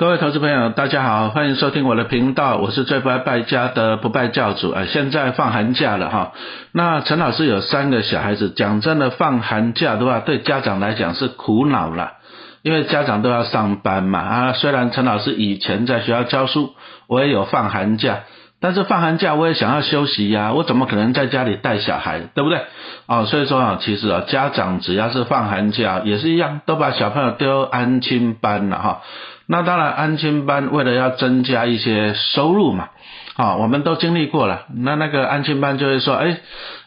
各位投资朋友，大家好，欢迎收听我的频道，我是最不爱败家的不败教主啊！现在放寒假了哈，那陈老师有三个小孩子，讲真的，放寒假的话，对家长来讲是苦恼了，因为家长都要上班嘛啊。虽然陈老师以前在学校教书，我也有放寒假，但是放寒假我也想要休息呀，我怎么可能在家里带小孩，对不对？哦，所以说啊，其实啊，家长只要是放寒假也是一样，都把小朋友丢安亲班了哈。那当然，安亲班为了要增加一些收入嘛，啊，我们都经历过了。那那个安亲班就会说，哎，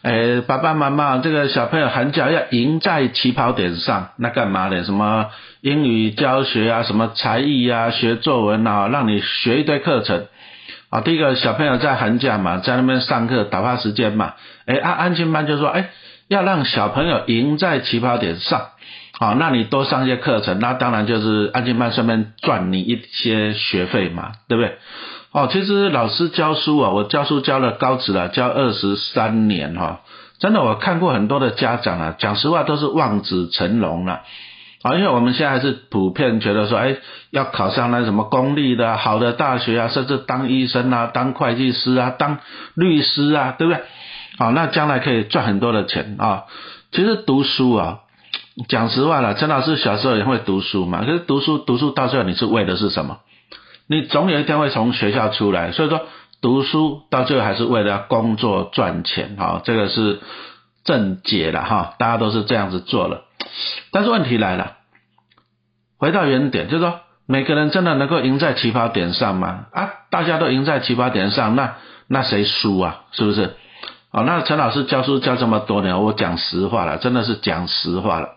哎，爸爸妈妈，这个小朋友寒假要赢在起跑点上，那干嘛的？什么英语教学啊，什么才艺啊，学作文啊，让你学一堆课程。啊，第一个小朋友在寒假嘛，在那边上课打发时间嘛，哎，安安亲班就说，哎，要让小朋友赢在起跑点上。好，那你多上一些课程，那当然就是安静班顺便赚你一些学费嘛，对不对？哦，其实老师教书啊，我教书教了高职了，教二十三年哈，真的我看过很多的家长啊，讲实话都是望子成龙了啊，啊因为我们现在是普遍觉得说，哎，要考上那什么公立的好的大学啊，甚至当医生啊，当会计师啊，当律师啊，对不对？好，那将来可以赚很多的钱啊。其实读书啊。讲实话了，陈老师小时候也会读书嘛。可是读书读书到最后，你是为的是什么？你总有一天会从学校出来，所以说读书到最后还是为了要工作赚钱，哈，这个是正解了哈。大家都是这样子做了。但是问题来了，回到原点，就是说每个人真的能够赢在起跑点上吗？啊，大家都赢在起跑点上，那那谁输啊？是不是？哦，那陈老师教书教这么多年，我讲实话了，真的是讲实话了。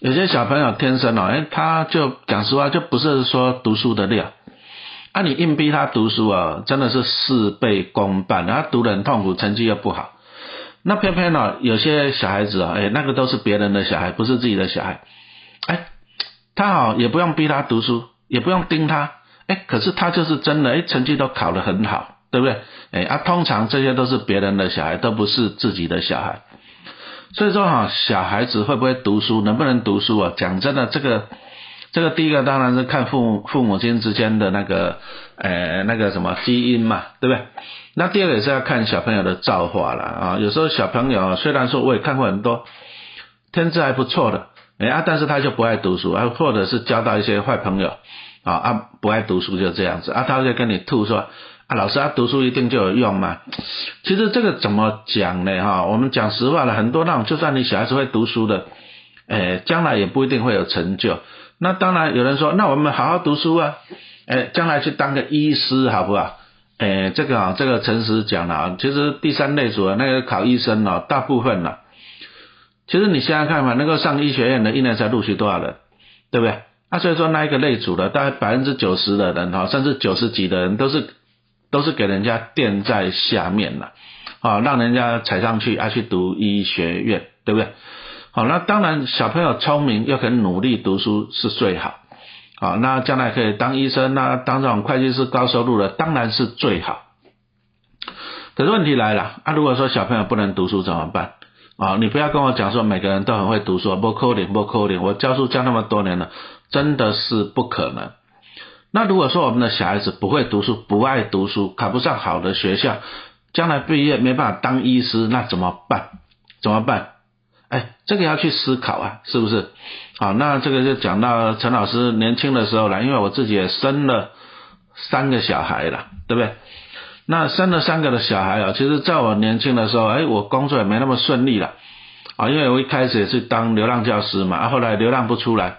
有些小朋友天生哦，哎，他就讲实话，就不是说读书的料。啊，你硬逼他读书啊，真的是事倍功半，他读得很痛苦，成绩又不好。那偏偏呢，有些小孩子啊，哎，那个都是别人的小孩，不是自己的小孩。哎，他好也不用逼他读书，也不用盯他，哎，可是他就是真的，哎，成绩都考得很好，对不对？哎，啊，通常这些都是别人的小孩，都不是自己的小孩。所以说哈，小孩子会不会读书，能不能读书啊？讲真的，这个这个第一个当然是看父母父母亲之间的那个呃那个什么基因嘛，对不对？那第二个也是要看小朋友的造化了啊。有时候小朋友虽然说我也看过很多天资还不错的，哎啊，但是他就不爱读书啊，或者是交到一些坏朋友啊啊不爱读书就这样子啊，他就跟你吐说啊。老师，他读书一定就有用吗？其实这个怎么讲呢？哈，我们讲实话了，很多那种就算你小孩子会读书的，诶，将来也不一定会有成就。那当然有人说，那我们好好读书啊，诶，将来去当个医师好不好？诶，这个啊，这个诚实讲了啊，其实第三类组的那个考医生呢，大部分呢，其实你想想看嘛，能够上医学院的一年才录取多少人，对不对？那所以说那一个类组的，大概百分之九十的人哈，甚至九十几的人都是。都是给人家垫在下面了，啊，让人家踩上去啊，去读医学院，对不对？好，那当然小朋友聪明又肯努力读书是最好，好，那将来可以当医生那当这种会计师高收入的当然是最好。可是问题来了，啊，如果说小朋友不能读书怎么办？啊，你不要跟我讲说每个人都很会读书，不可能，不可能，我教书教那么多年了，真的是不可能。那如果说我们的小孩子不会读书，不爱读书，考不上好的学校，将来毕业没办法当医师，那怎么办？怎么办？哎，这个要去思考啊，是不是？好，那这个就讲到陈老师年轻的时候了，因为我自己也生了三个小孩了，对不对？那生了三个的小孩啊，其实在我年轻的时候，哎，我工作也没那么顺利了啊，因为我一开始也是当流浪教师嘛，啊后来流浪不出来。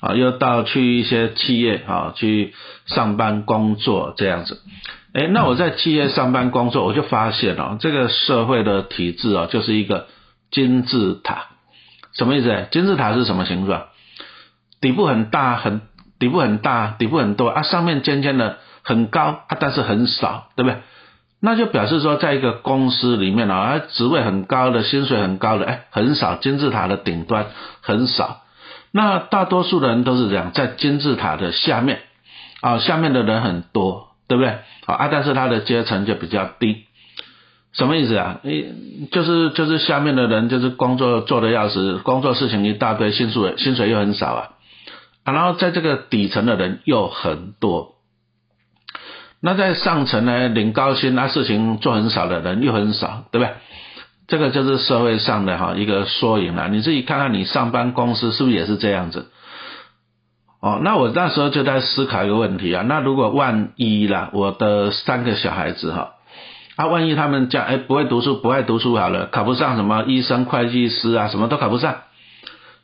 啊，又到去一些企业啊去上班工作这样子，哎，那我在企业上班工作，我就发现哦，这个社会的体制啊，就是一个金字塔，什么意思？金字塔是什么形状？底部很大，很底部很大，底部很多啊，上面尖尖的很高啊，但是很少，对不对？那就表示说，在一个公司里面啊，职位很高的，薪水很高的，哎，很少，金字塔的顶端很少。那大多数人都是这样，在金字塔的下面，啊，下面的人很多，对不对？啊，但是他的阶层就比较低，什么意思啊？你，就是就是下面的人就是工作做的要死，工作事情一大堆，薪水薪水又很少啊啊，然后在这个底层的人又很多，那在上层呢领高薪那事情做很少的人又很少，对不对？这个就是社会上的哈一个缩影了。你自己看看你上班公司是不是也是这样子？哦，那我那时候就在思考一个问题啊，那如果万一啦，我的三个小孩子哈，啊，万一他们讲哎不会读书，不爱读书好了，考不上什么医生、会计师啊，什么都考不上。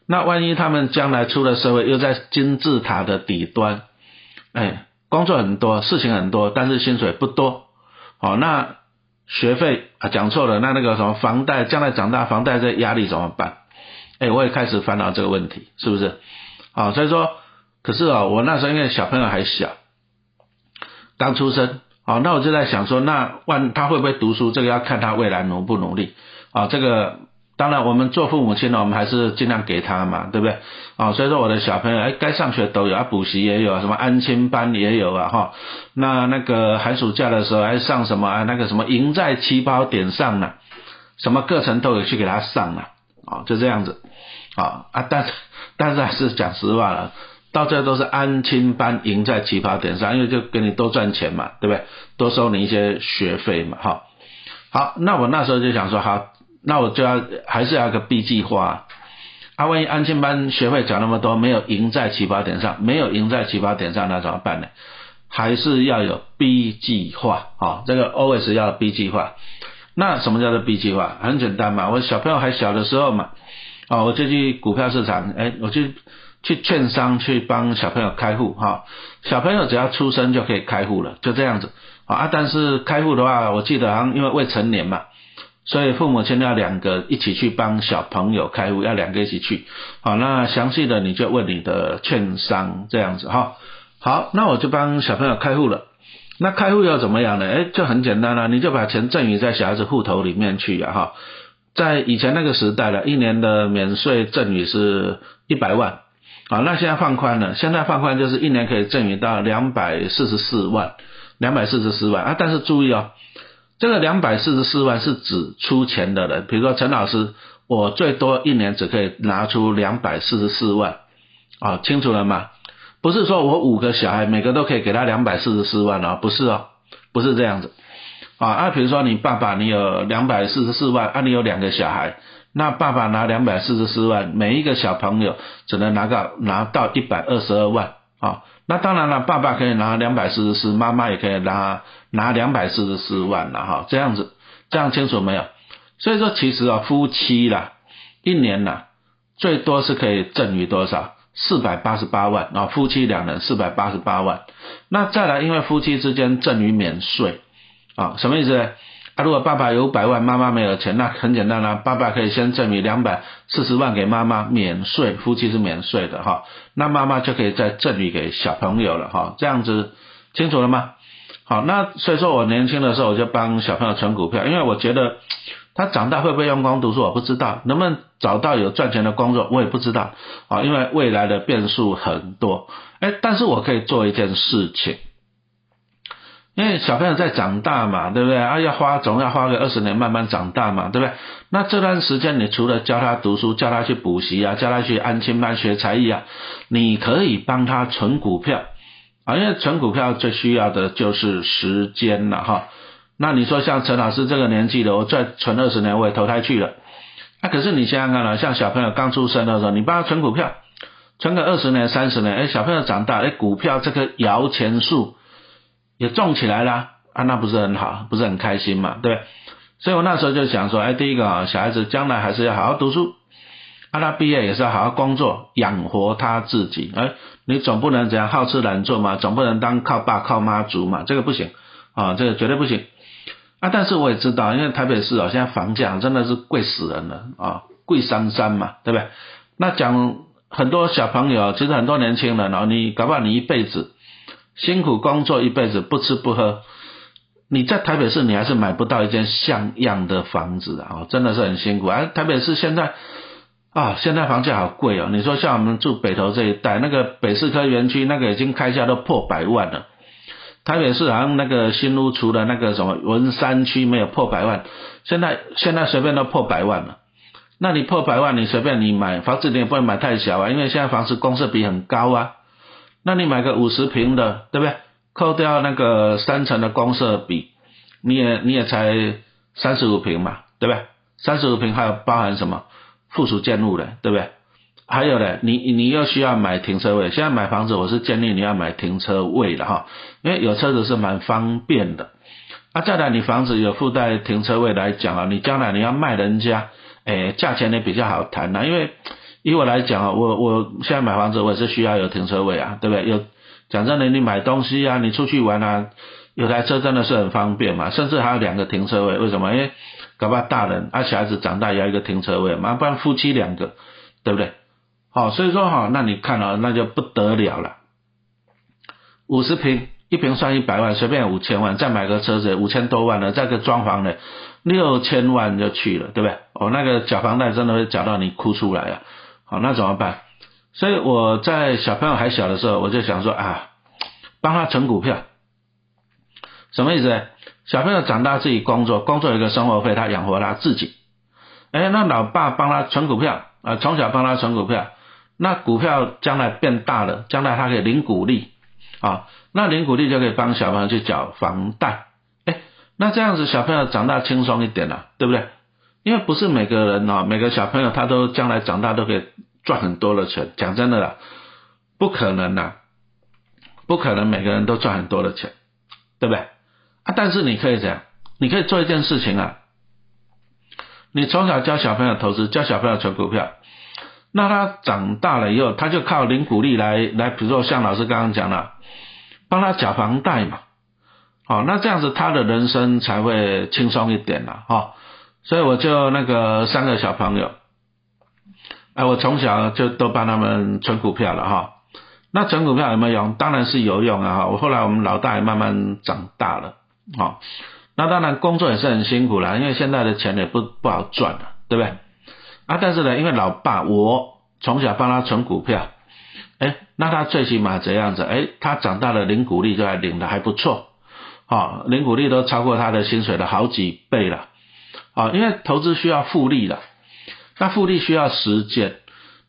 那万一他们将来出了社会，又在金字塔的底端，哎，工作很多，事情很多，但是薪水不多。哦，那学费啊讲错了，那那个什么房贷，将来长大房贷这压力怎么办？哎，我也开始烦恼这个问题，是不是？啊，所以说。可是啊，我那时候因为小朋友还小，刚出生，好，那我就在想说，那万他会不会读书？这个要看他未来努不努力啊。这个当然，我们做父母亲的，我们还是尽量给他嘛，对不对？啊，所以说我的小朋友，哎，该上学都有啊，补习也有，什么安亲班也有啊，哈。那那个寒暑假的时候还上什么啊？那个什么赢在起跑点上呢？什么课程都有去给他上了，啊，就这样子，啊啊，但但是还是讲实话了。到这都是安亲班赢在起跑点上，因为就给你多赚钱嘛，对不对？多收你一些学费嘛，哈。好，那我那时候就想说，好，那我就要还是要个 B 计划。啊，万一安亲班学费缴那么多，没有赢在起跑点上，没有赢在起跑点上，那怎么办呢？还是要有 B 计划，啊，这个 always 要 B 计划。那什么叫做 B 计划？很简单嘛，我小朋友还小的时候嘛，啊，我就去股票市场，哎，我去。去券商去帮小朋友开户哈，小朋友只要出生就可以开户了，就这样子啊。但是开户的话，我记得好像因为未成年嘛，所以父母亲要两个一起去帮小朋友开户，要两个一起去。好，那详细的你就问你的券商这样子哈。好，那我就帮小朋友开户了。那开户要怎么样呢？哎，就很简单了，你就把钱赠予在小孩子户头里面去呀哈。在以前那个时代了，一年的免税赠与是一百万。好，那现在放宽了，现在放宽就是一年可以赠与到两百四十四万，两百四十四万啊！但是注意哦，这个两百四十四万是指出钱的人，比如说陈老师，我最多一年只可以拿出两百四十四万，啊，清楚了吗？不是说我五个小孩每个都可以给他两百四十四万哦，不是哦，不是这样子，啊啊，比如说你爸爸你有两百四十四万，啊，你有两个小孩。那爸爸拿两百四十四万，每一个小朋友只能拿到拿到一百二十二万啊。那当然了，爸爸可以拿两百四十四，妈妈也可以拿拿两百四十四万了哈。这样子，这样清楚没有？所以说，其实啊，夫妻啦，一年呐，最多是可以赠与多少？四百八十八万啊，夫妻两人四百八十八万。那再来，因为夫妻之间赠与免税啊，什么意思呢？啊，如果爸爸有百万，妈妈没有钱，那很简单啦，爸爸可以先赠予两百四十万给妈妈免税，夫妻是免税的哈，那妈妈就可以再赠予给小朋友了哈，这样子清楚了吗？好，那所以说我年轻的时候我就帮小朋友存股票，因为我觉得他长大会不会用功读书我不知道，能不能找到有赚钱的工作我也不知道啊，因为未来的变数很多，哎，但是我可以做一件事情。因为小朋友在长大嘛，对不对？啊，要花总要花个二十年慢慢长大嘛，对不对？那这段时间你除了教他读书，教他去补习啊，教他去安亲班学才艺啊，你可以帮他存股票啊，因为存股票最需要的就是时间了哈。那你说像陈老师这个年纪的，我再存二十年我也投胎去了。那可是你想想看了，像小朋友刚出生的时候，你帮他存股票，存个二十年、三十年，哎，小朋友长大，哎，股票这棵摇钱树。也种起来了啊，那不是很好，不是很开心嘛，对不对？所以我那时候就想说，哎，第一个啊，小孩子将来还是要好好读书，啊，他毕业也是要好好工作，养活他自己。哎，你总不能这样好吃懒做嘛，总不能当靠爸靠妈族嘛，这个不行啊，这个绝对不行啊。但是我也知道，因为台北市啊，现在房价真的是贵死人了啊，贵三三嘛，对不对？那讲很多小朋友，其实很多年轻人哦，你搞不好你一辈子。辛苦工作一辈子不吃不喝，你在台北市你还是买不到一间像样的房子啊！真的是很辛苦。而台北市现在啊，现在房价好贵哦。你说像我们住北投这一带，那个北市科园区那个已经开价都破百万了。台北市好像那个新屋除了那个什么文山区没有破百万，现在现在随便都破百万了。那你破百万，你随便你买房子你也不能买太小啊，因为现在房子公设比很高啊。那你买个五十平的，对不对？扣掉那个三层的公设比，你也你也才三十五平嘛，对不对？三十五平还有包含什么附属建物的，对不对？还有呢，你你又需要买停车位。现在买房子，我是建议你要买停车位的哈，因为有车子是蛮方便的。啊，再来你房子有附带停车位来讲啊，你将来你要卖人家，哎，价钱也比较好谈呐。因为以我来讲啊，我我现在买房子我也是需要有停车位啊，对不对？有讲真的，你买东西啊，你出去玩啊，有台车真的是很方便嘛，甚至还有两个停车位。为什么？因为搞不好大人啊小孩子长大也要一个停车位嘛，不然夫妻两个，对不对？好，所以说哈，那你看了那就不得了了，五十平。一平算一百万，随便五千万，再买个车子五千多万的，再个装潢的六千万就去了，对不对？哦，那个缴房贷真的会缴到你哭出来啊！好，那怎么办？所以我在小朋友还小的时候，我就想说啊，帮他存股票，什么意思？小朋友长大自己工作，工作一个生活费，他养活他自己。哎，那老爸帮他存股票啊，从小帮他存股票，那股票将来变大了，将来他可以领股利啊。那领股利就可以帮小朋友去缴房贷，哎，那这样子小朋友长大轻松一点了，对不对？因为不是每个人哦，每个小朋友他都将来长大都可以赚很多的钱，讲真的啦，不可能呐，不可能每个人都赚很多的钱，对不对？啊，但是你可以这样，你可以做一件事情啊，你从小教小朋友投资，教小朋友存股票，那他长大了以后，他就靠零股利来来，比如说像老师刚刚讲的。帮他缴房贷嘛，好，那这样子他的人生才会轻松一点了哈。所以我就那个三个小朋友，哎，我从小就都帮他们存股票了哈。那存股票有没有用？当然是有用啊。我后来我们老大也慢慢长大了，好，那当然工作也是很辛苦了，因为现在的钱也不不好赚了，对不对？啊，但是呢，因为老爸我从小帮他存股票。哎，那他最起码怎样子？哎，他长大了，领股利就还领的还不错，好，领股利都超过他的薪水的好几倍了，啊，因为投资需要复利的，那复利需要时间，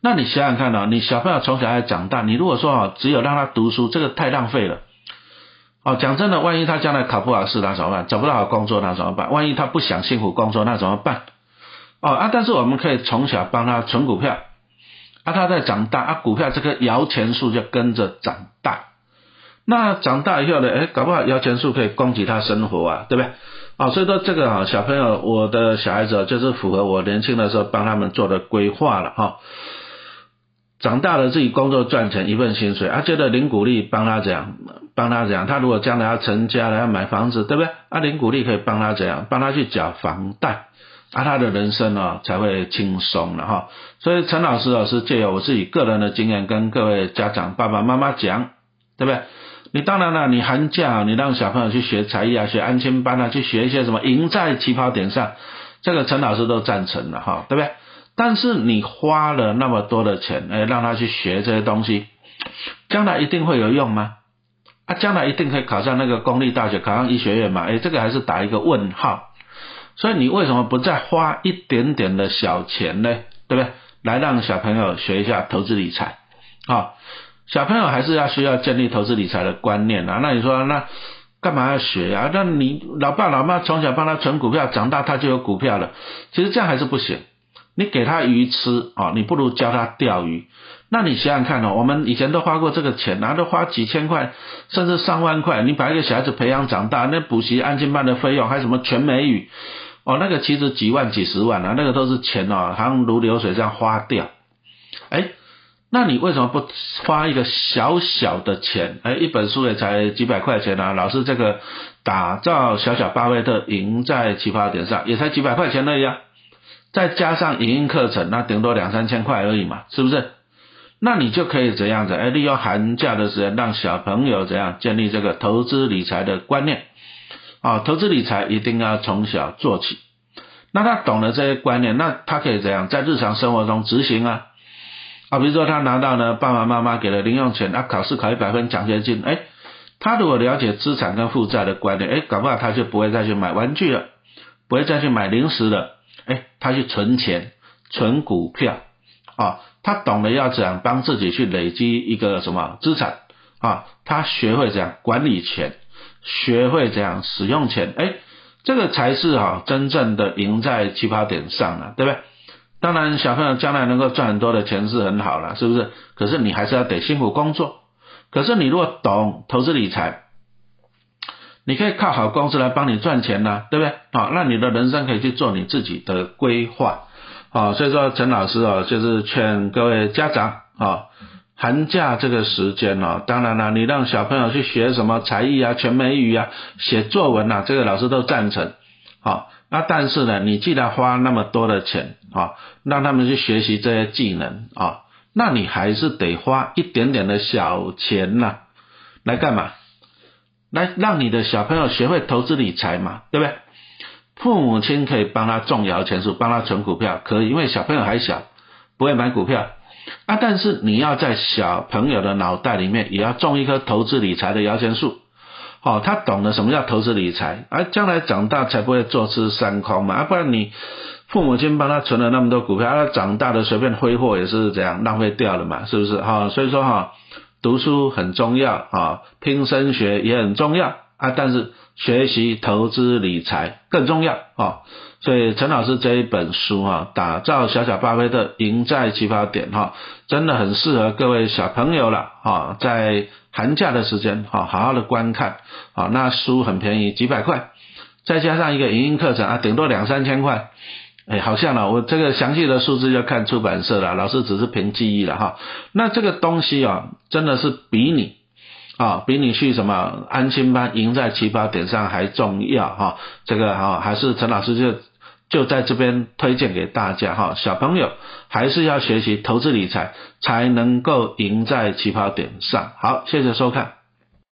那你想想看哦，你小朋友从小还长大，你如果说哦，只有让他读书，这个太浪费了，哦，讲真的，万一他将来考不好试，那怎么办？找不到好工作，那怎么办？万一他不想辛苦工作，那怎么办？哦啊，但是我们可以从小帮他存股票。啊，他在长大，啊，股票这棵摇钱树就跟着长大。那长大以后呢，哎，搞不好摇钱树可以供给他生活啊，对不对？啊，所以说这个啊，小朋友，我的小孩子就是符合我年轻的时候帮他们做的规划了哈。长大了自己工作赚钱一份薪水，啊，觉得零股利帮他怎样，帮他怎样？他如果将来要成家了要买房子，对不对？啊，零股利可以帮他怎样？帮他去缴房贷。啊，他的人生呢才会轻松了哈。所以陈老师啊是借由我自己个人的经验跟各位家长爸爸妈妈讲，对不对？你当然了，你寒假你让小朋友去学才艺啊，学安亲班啊，去学一些什么赢在起跑点上，这个陈老师都赞成了哈，对不对？但是你花了那么多的钱，哎，让他去学这些东西，将来一定会有用吗？啊，将来一定可以考上那个公立大学，考上医学院吗？哎，这个还是打一个问号。所以你为什么不再花一点点的小钱呢？对不对？来让小朋友学一下投资理财，啊，小朋友还是要需要建立投资理财的观念啊。那你说那干嘛要学呀？那你老爸老妈从小帮他存股票，长大他就有股票了。其实这样还是不行。你给他鱼吃啊，你不如教他钓鱼。那你想想看哦，我们以前都花过这个钱，拿都花几千块，甚至上万块，你把一个小孩子培养长大，那补习安静班的费用，还有什么全美语？哦，那个其实几万几十万啊，那个都是钱哦，好像如流水这样花掉。哎，那你为什么不花一个小小的钱？哎，一本书也才几百块钱啊。老师这个打造小小巴菲特，赢在起跑点上，也才几百块钱而已。再加上影音课程，那顶多两三千块而已嘛，是不是？那你就可以怎样子？哎，利用寒假的时间，让小朋友怎样建立这个投资理财的观念。啊，投资理财一定要从小做起。那他懂了这些观念，那他可以怎样在日常生活中执行啊？啊，比如说他拿到呢爸爸妈妈给了零用钱，啊，考试考一百分奖学金，哎，他如果了解资产跟负债的观念，哎，搞不好他就不会再去买玩具了，不会再去买零食了，他去存钱、存股票，啊，他懂得要怎样帮自己去累积一个什么资产，啊，他学会怎样管理钱，学会怎样使用钱，哎，这个才是哈真正的赢在起跑点上了，对不对？当然，小朋友将来能够赚很多的钱是很好了，是不是？可是你还是要得辛苦工作。可是你如果懂投资理财，你可以靠好公司来帮你赚钱呐，对不对？好，那你的人生可以去做你自己的规划。好，所以说陈老师啊，就是劝各位家长啊，寒假这个时间哦，当然了，你让小朋友去学什么才艺啊、全美语啊、写作文啊，这个老师都赞成。好，那但是呢，你既然花那么多的钱啊，让他们去学习这些技能啊，那你还是得花一点点的小钱呐，来干嘛？来让你的小朋友学会投资理财嘛，对不对？父母亲可以帮他种摇钱树，帮他存股票，可以，因为小朋友还小，不会买股票啊。但是你要在小朋友的脑袋里面也要种一棵投资理财的摇钱树，哦，他懂得什么叫投资理财，而将来长大才不会坐吃山空嘛。啊，不然你父母亲帮他存了那么多股票，他长大的随便挥霍也是这样浪费掉了嘛，是不是？哈，所以说哈。读书很重要啊，拼升学也很重要啊，但是学习投资理财更重要啊。所以陈老师这一本书哈，打造小小巴菲特，赢在起跑点哈，真的很适合各位小朋友了哈，在寒假的时间哈，好好的观看啊。那书很便宜，几百块，再加上一个影音课程啊，顶多两三千块。哎，好像了，我这个详细的数字要看出版社了，老师只是凭记忆了哈。那这个东西啊，真的是比你啊，比你去什么安心班赢在起跑点上还重要哈。这个哈，还是陈老师就就在这边推荐给大家哈。小朋友还是要学习投资理财，才能够赢在起跑点上。好，谢谢收看。